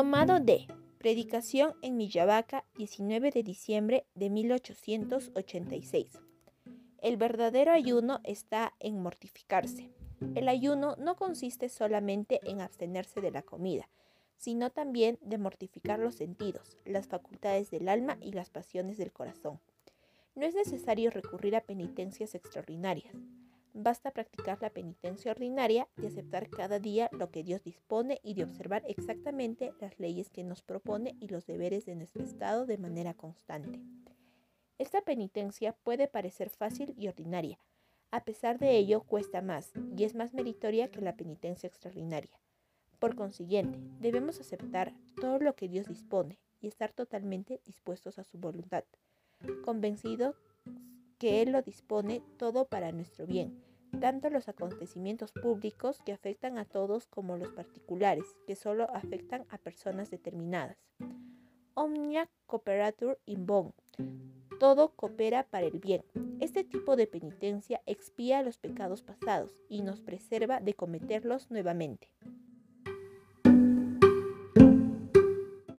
Tomado de Predicación en Millavaca, 19 de diciembre de 1886. El verdadero ayuno está en mortificarse. El ayuno no consiste solamente en abstenerse de la comida, sino también de mortificar los sentidos, las facultades del alma y las pasiones del corazón. No es necesario recurrir a penitencias extraordinarias. Basta practicar la penitencia ordinaria de aceptar cada día lo que Dios dispone y de observar exactamente las leyes que nos propone y los deberes de nuestro estado de manera constante. Esta penitencia puede parecer fácil y ordinaria. A pesar de ello, cuesta más y es más meritoria que la penitencia extraordinaria. Por consiguiente, debemos aceptar todo lo que Dios dispone y estar totalmente dispuestos a su voluntad, convencidos que Él lo dispone todo para nuestro bien, tanto los acontecimientos públicos que afectan a todos como los particulares que solo afectan a personas determinadas. Omnia cooperatur in bon. Todo coopera para el bien. Este tipo de penitencia expía los pecados pasados y nos preserva de cometerlos nuevamente.